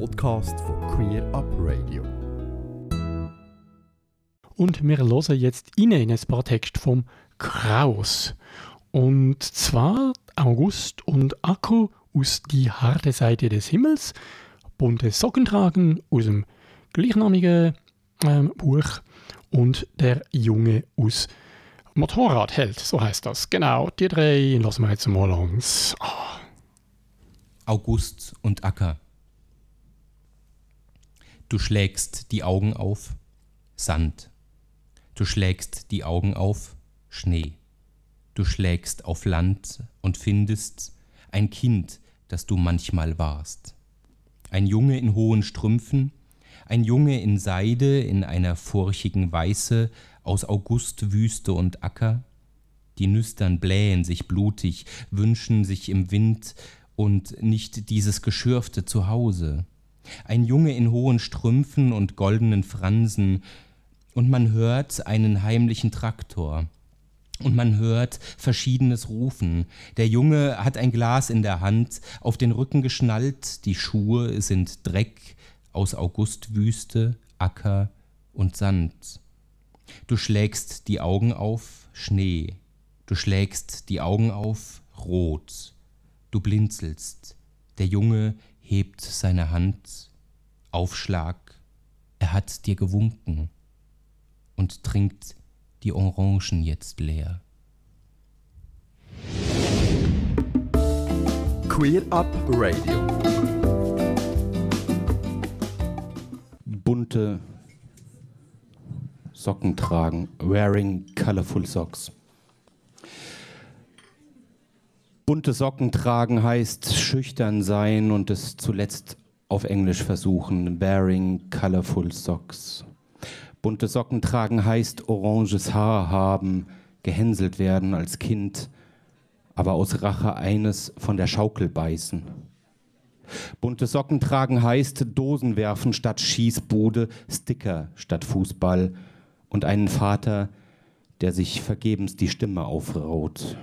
Podcast von Queer Up Radio. Und wir hören jetzt rein in ein paar Texte vom Kraus. Und zwar August und Akku aus Die harte Seite des Himmels, bunte Socken tragen aus dem gleichnamigen ähm, Buch und der Junge aus Motorradheld, so heißt das. Genau, die drei lassen wir jetzt mal uns. Oh. August und Acker. Du schlägst die Augen auf, Sand. Du schlägst die Augen auf, Schnee. Du schlägst auf Land und findest ein Kind, das du manchmal warst. Ein Junge in hohen Strümpfen, ein Junge in Seide in einer furchigen Weiße aus August Wüste und Acker. Die Nüstern blähen sich blutig, wünschen sich im Wind und nicht dieses geschürfte Zuhause. Ein Junge in hohen Strümpfen und goldenen Fransen, und man hört einen heimlichen Traktor. Und man hört verschiedenes Rufen. Der Junge hat ein Glas in der Hand, auf den Rücken geschnallt, die Schuhe sind Dreck aus Augustwüste, Acker und Sand. Du schlägst die Augen auf, Schnee. Du schlägst die Augen auf, Rot. Du blinzelst. Der Junge hebt seine Hand. Aufschlag. Er hat dir gewunken und trinkt die Orangen jetzt leer. Queer Up Radio. Bunte Socken tragen, wearing colorful socks. Bunte Socken tragen heißt schüchtern sein und es zuletzt auf Englisch versuchen, wearing colorful socks. Bunte Socken tragen heißt oranges Haar haben, gehänselt werden als Kind, aber aus Rache eines von der Schaukel beißen. Bunte Socken tragen heißt Dosen werfen statt Schießbude, Sticker statt Fußball und einen Vater, der sich vergebens die Stimme aufraut.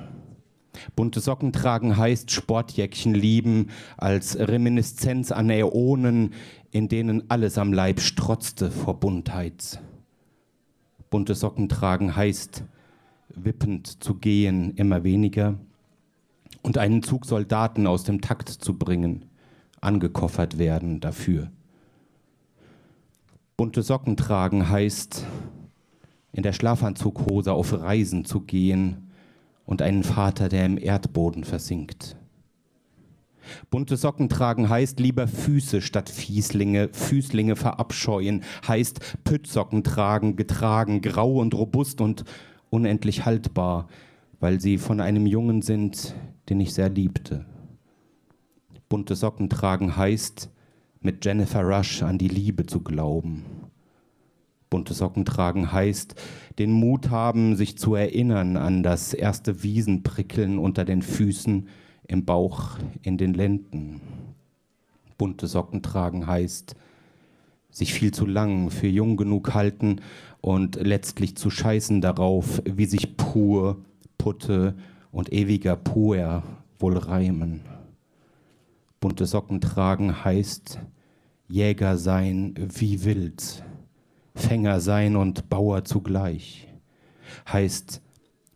Bunte Socken tragen heißt Sportjäckchen lieben als Reminiszenz an Äonen, in denen alles am Leib strotzte vor Buntheit. Bunte Socken tragen heißt, wippend zu gehen, immer weniger. Und einen Zug Soldaten aus dem Takt zu bringen, angekoffert werden dafür. Bunte Socken tragen heißt, in der Schlafanzughose auf Reisen zu gehen und einen Vater, der im Erdboden versinkt. Bunte Socken tragen heißt lieber Füße statt Fieslinge, Füßlinge verabscheuen, heißt Püttsocken tragen, getragen, grau und robust und unendlich haltbar, weil sie von einem Jungen sind, den ich sehr liebte. Bunte Socken tragen heißt, mit Jennifer Rush an die Liebe zu glauben. Bunte Socken tragen heißt, den Mut haben, sich zu erinnern an das erste Wiesenprickeln unter den Füßen, im Bauch, in den Lenden. Bunte Socken tragen heißt, sich viel zu lang für jung genug halten und letztlich zu scheißen darauf, wie sich pur, Putte und ewiger Puer wohl reimen. Bunte Socken tragen heißt Jäger sein wie wild, Fänger sein und Bauer zugleich, heißt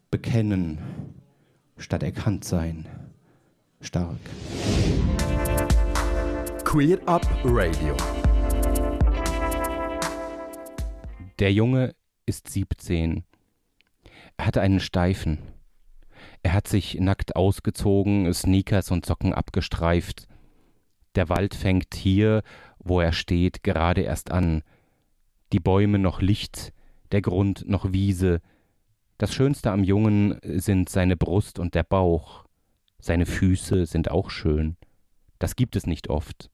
bekennen statt erkannt sein stark. Queer Up Radio. Der Junge ist 17. Er hatte einen Steifen. Er hat sich nackt ausgezogen, Sneakers und Socken abgestreift. Der Wald fängt hier, wo er steht, gerade erst an. Die Bäume noch Licht, der Grund noch Wiese. Das Schönste am Jungen sind seine Brust und der Bauch. Seine Füße sind auch schön. Das gibt es nicht oft.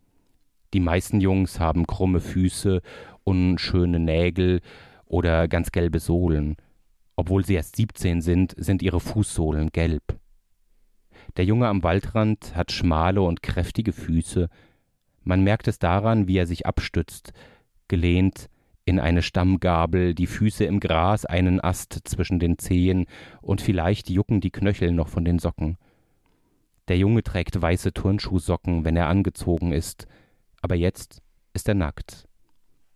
Die meisten Jungs haben krumme Füße, unschöne Nägel oder ganz gelbe Sohlen. Obwohl sie erst 17 sind, sind ihre Fußsohlen gelb. Der Junge am Waldrand hat schmale und kräftige Füße. Man merkt es daran, wie er sich abstützt, gelehnt in eine Stammgabel, die Füße im Gras, einen Ast zwischen den Zehen und vielleicht jucken die Knöchel noch von den Socken. Der Junge trägt weiße Turnschuhsocken, wenn er angezogen ist, aber jetzt ist er nackt.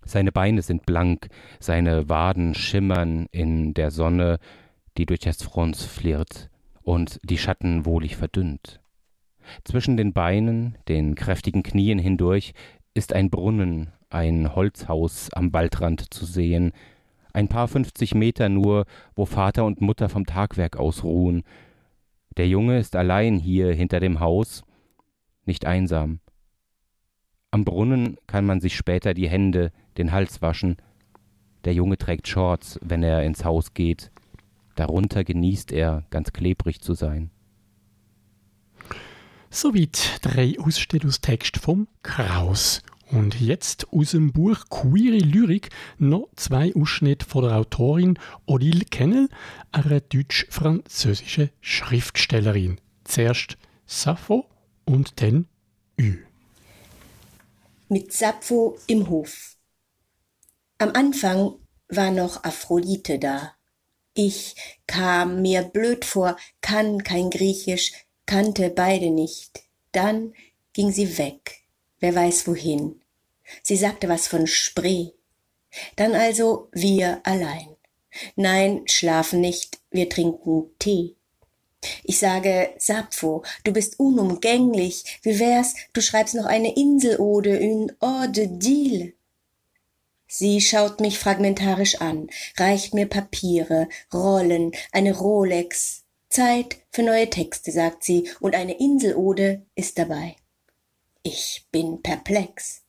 Seine Beine sind blank, seine Waden schimmern in der Sonne, die durch das Frons flirrt und die Schatten wohlig verdünnt. Zwischen den Beinen, den kräftigen Knien hindurch, ist ein Brunnen, ein Holzhaus am Waldrand zu sehen, ein paar fünfzig Meter nur, wo Vater und Mutter vom Tagwerk ausruhen. Der Junge ist allein hier hinter dem Haus, nicht einsam. Am Brunnen kann man sich später die Hände, den Hals waschen. Der Junge trägt Shorts, wenn er ins Haus geht. Darunter genießt er, ganz klebrig zu sein. Soweit drei Ausstellungstexte vom Kraus. Und jetzt aus dem Buch Queere Lyrik noch zwei Ausschnitte von der Autorin Odile Kennel, einer deutsch-französischen Schriftstellerin. Zuerst Sappho und dann Ü. Mit Sappho im Hof. Am Anfang war noch Aphrodite da. Ich kam mir blöd vor, kann kein Griechisch, kannte beide nicht. Dann ging sie weg, wer weiß wohin. Sie sagte was von Spree. Dann also wir allein. Nein, schlafen nicht, wir trinken Tee. Ich sage, Sappho, du bist unumgänglich. Wie wär's, du schreibst noch eine Inselode, une ode d'île. Sie schaut mich fragmentarisch an, reicht mir Papiere, Rollen, eine Rolex. Zeit für neue Texte, sagt sie, und eine Inselode ist dabei. Ich bin perplex.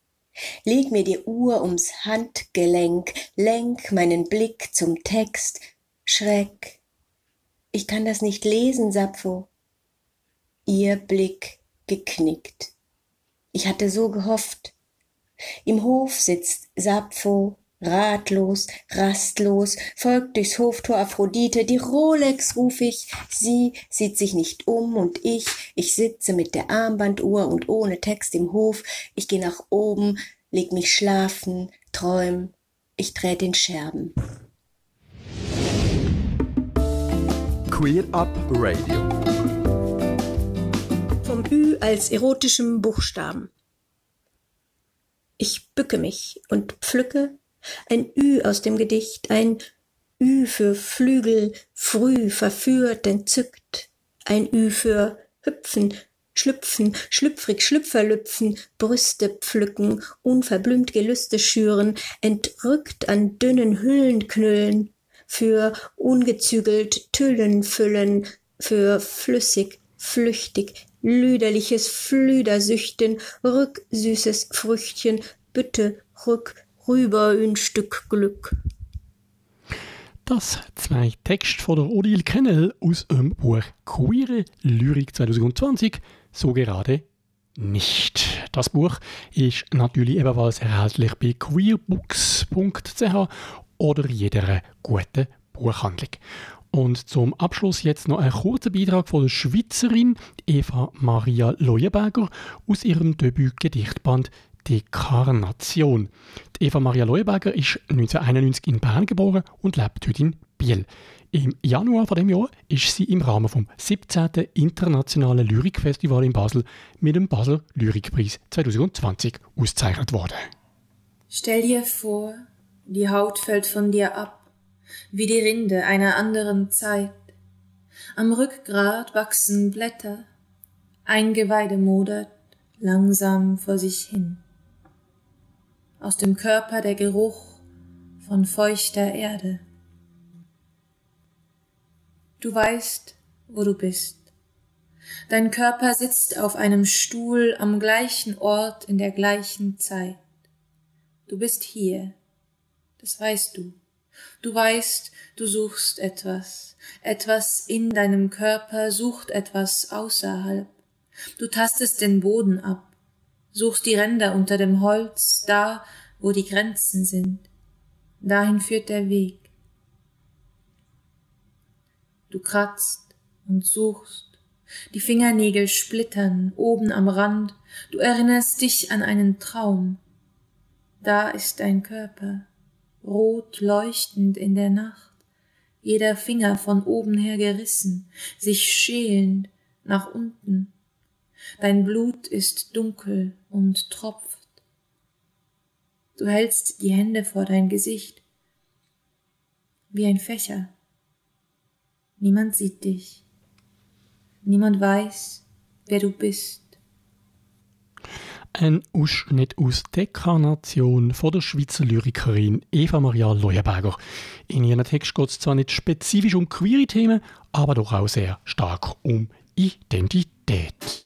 Leg mir die Uhr ums Handgelenk, lenk meinen Blick zum Text. Schreck. Ich kann das nicht lesen, Sappho. Ihr Blick geknickt. Ich hatte so gehofft. Im Hof sitzt Sappho, ratlos, rastlos, folgt durchs Hoftor Aphrodite, die Rolex ruf ich, sie sieht sich nicht um und ich, ich sitze mit der Armbanduhr und ohne Text im Hof, ich geh nach oben, leg mich schlafen, träum, ich dreh den Scherben. Queer Up Radio. Vom Ü als erotischem Buchstaben. Ich bücke mich und pflücke ein Ü aus dem Gedicht, ein Ü für Flügel, früh verführt, entzückt, ein Ü für hüpfen, schlüpfen, schlüpfrig Schlüpferlüpfen, Brüste pflücken, unverblümt Gelüste schüren, entrückt an dünnen Hüllen knüllen, für ungezügelt Tüllen füllen, für flüssig, flüchtig, lüderliches Flüdersüchten, rücksüßes Früchtchen, Bitte, rück, rüber ein Stück Glück. Das zwei Texte von der Odile Kennel aus dem Buch Queere Lyrik 2020, so gerade nicht. Das Buch ist natürlich ebenfalls erhältlich bei queerbooks.ch oder jeder guten Buchhandlung. Und zum Abschluss jetzt noch ein kurzer Beitrag von der Schweizerin Eva Maria Leuenberger aus ihrem Debüt-Gedichtband Dekarnation. Die Eva Maria Leuenberger ist 1991 in Bern geboren und lebt heute in Biel. Im Januar von dem Jahr ist sie im Rahmen vom 17. Internationalen Lyrikfestival in Basel mit dem Basel Lyrikpreis 2020 ausgezeichnet worden. Stell dir vor, die Haut fällt von dir ab, wie die Rinde einer anderen Zeit. Am Rückgrat wachsen Blätter, Eingeweide modert langsam vor sich hin aus dem Körper der Geruch von feuchter Erde. Du weißt, wo du bist. Dein Körper sitzt auf einem Stuhl am gleichen Ort in der gleichen Zeit. Du bist hier, das weißt du. Du weißt, du suchst etwas, etwas in deinem Körper sucht etwas außerhalb. Du tastest den Boden ab, suchst die Ränder unter dem Holz, da, wo die Grenzen sind. Dahin führt der Weg. Du kratzt und suchst, die Fingernägel splittern oben am Rand, du erinnerst dich an einen Traum. Da ist dein Körper, rot leuchtend in der Nacht, jeder Finger von oben her gerissen, sich schälend nach unten Dein Blut ist dunkel und tropft, Du hältst die Hände vor dein Gesicht. Wie ein Fächer. Niemand sieht dich. Niemand weiß, wer du bist. Ein Ausschnitt aus Dekarnation von der Schweizer Lyrikerin Eva Maria Leuenberger. In ihrem Text geht es zwar nicht spezifisch um queere Themen, aber doch auch sehr stark um Identität.